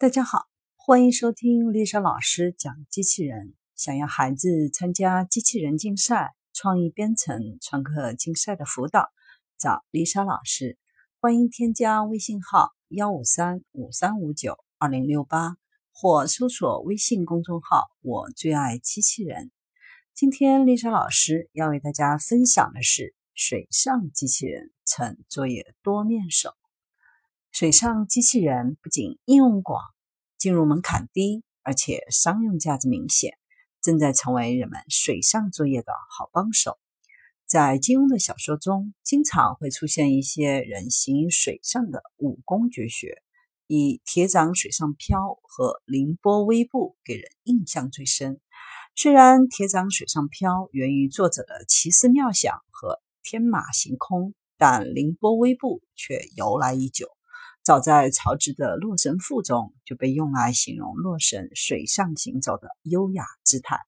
大家好，欢迎收听丽莎老师讲机器人。想要孩子参加机器人竞赛、创意编程、创客竞赛的辅导，找丽莎老师。欢迎添加微信号幺五三五三五九二零六八，或搜索微信公众号“我最爱机器人”。今天丽莎老师要为大家分享的是水上机器人乘作业多面手。水上机器人不仅应用广，进入门槛低，而且商用价值明显，正在成为人们水上作业的好帮手。在金庸的小说中，经常会出现一些人行水上的武功绝学，以铁掌水上漂和凌波微步给人印象最深。虽然铁掌水上漂源于作者的奇思妙想和天马行空，但凌波微步却由来已久。早在曹植的《洛神赋》中就被用来形容洛神水上行走的优雅姿态。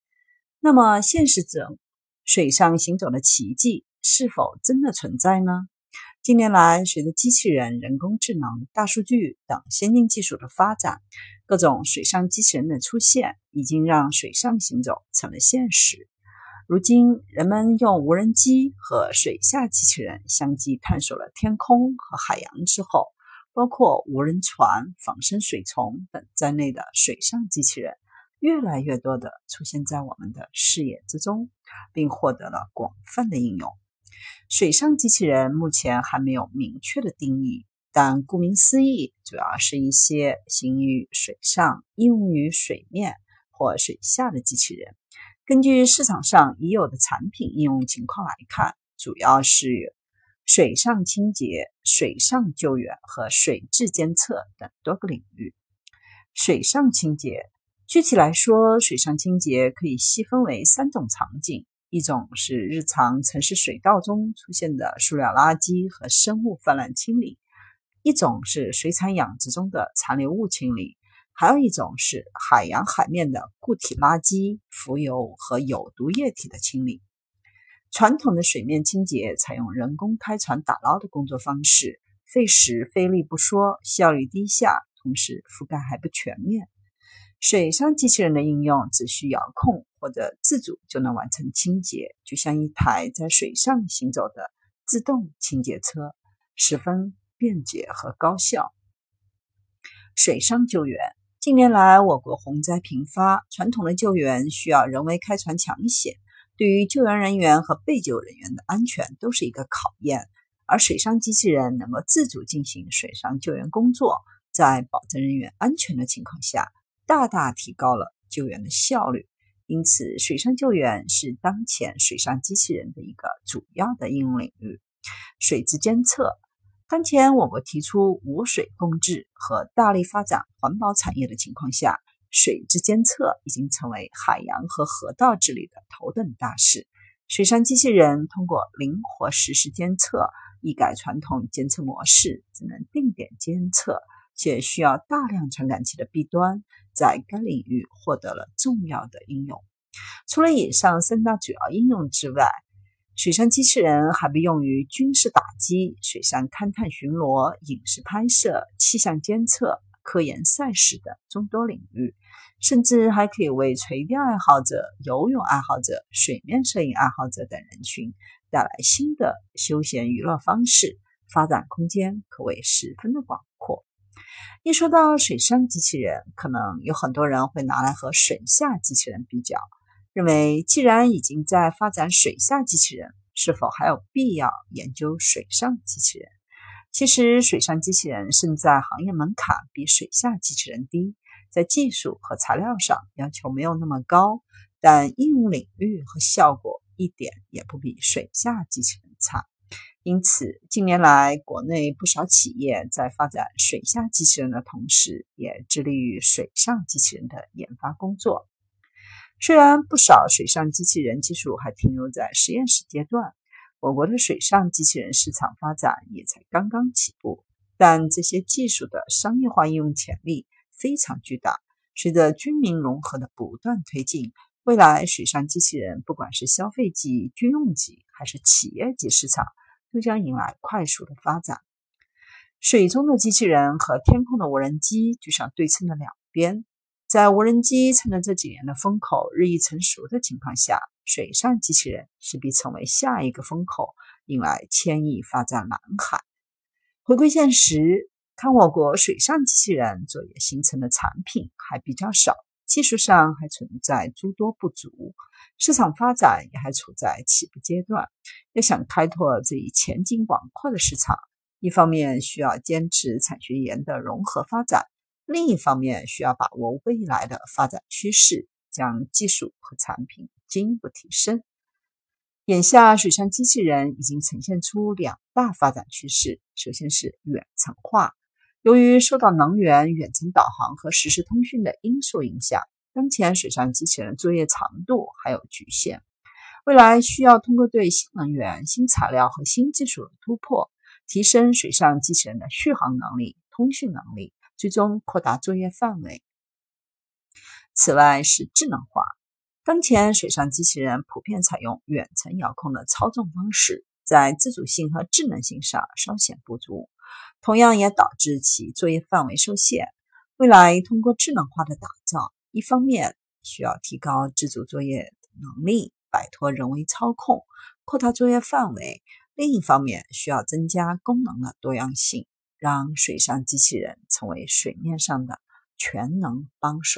那么，现实中水上行走的奇迹是否真的存在呢？近年来，随着机器人、人工智能、大数据等先进技术的发展，各种水上机器人的出现已经让水上行走成了现实。如今，人们用无人机和水下机器人相继探索了天空和海洋之后。包括无人船、仿生水虫等在内的水上机器人，越来越多的出现在我们的视野之中，并获得了广泛的应用。水上机器人目前还没有明确的定义，但顾名思义，主要是一些行于水上、应用于水面或水下的机器人。根据市场上已有的产品应用情况来看，主要是。水上清洁、水上救援和水质监测等多个领域。水上清洁，具体来说，水上清洁可以细分为三种场景：一种是日常城市水道中出现的塑料垃圾和生物泛滥清理；一种是水产养殖中的残留物清理；还有一种是海洋海面的固体垃圾、浮油和有毒液体的清理。传统的水面清洁采用人工开船打捞的工作方式，费时费力不说，效率低下，同时覆盖还不全面。水上机器人的应用只需遥控或者自主就能完成清洁，就像一台在水上行走的自动清洁车，十分便捷和高效。水上救援，近年来我国洪灾频发，传统的救援需要人为开船抢险。对于救援人员和被救人员的安全都是一个考验，而水上机器人能够自主进行水上救援工作，在保证人员安全的情况下，大大提高了救援的效率。因此，水上救援是当前水上机器人的一个主要的应用领域。水质监测，当前我国提出无水共治和大力发展环保产业的情况下。水质监测已经成为海洋和河道治理的头等大事。水上机器人通过灵活实时监测，一改传统监测模式只能定点监测且需要大量传感器的弊端，在该领域获得了重要的应用。除了以上三大主要应用之外，水上机器人还被用于军事打击、水上勘探巡逻、影视拍摄、气象监测。科研赛事等众多领域，甚至还可以为垂钓爱好者、游泳爱好者、水面摄影爱好者等人群带来新的休闲娱乐方式，发展空间可谓十分的广阔。一说到水上机器人，可能有很多人会拿来和水下机器人比较，认为既然已经在发展水下机器人，是否还有必要研究水上机器人？其实，水上机器人胜在行业门槛比水下机器人低，在技术和材料上要求没有那么高，但应用领域和效果一点也不比水下机器人差。因此，近年来国内不少企业在发展水下机器人的同时，也致力于水上机器人的研发工作。虽然不少水上机器人技术还停留在实验室阶段。我国的水上机器人市场发展也才刚刚起步，但这些技术的商业化应用潜力非常巨大。随着军民融合的不断推进，未来水上机器人不管是消费级、军用级还是企业级市场，都将迎来快速的发展。水中的机器人和天空的无人机就像对称的两边。在无人机趁着这几年的风口日益成熟的情况下，水上机器人势必成为下一个风口，迎来千亿发展蓝海。回归现实，看我国水上机器人作业形成的产品还比较少，技术上还存在诸多不足，市场发展也还处在起步阶段。要想开拓这一前景广阔的市场，一方面需要坚持产学研的融合发展。另一方面，需要把握未来的发展趋势，将技术和产品进一步提升。眼下，水上机器人已经呈现出两大发展趋势。首先是远程化，由于受到能源、远程导航和实时通讯的因素影响，当前水上机器人作业长度还有局限。未来需要通过对新能源、新材料和新技术的突破，提升水上机器人的续航能力、通讯能力。最终扩大作业范围。此外是智能化，当前水上机器人普遍采用远程遥控的操纵方式，在自主性和智能性上稍显不足，同样也导致其作业范围受限。未来通过智能化的打造，一方面需要提高自主作业能力，摆脱人为操控，扩大作业范围；另一方面需要增加功能的多样性。让水上机器人成为水面上的全能帮手。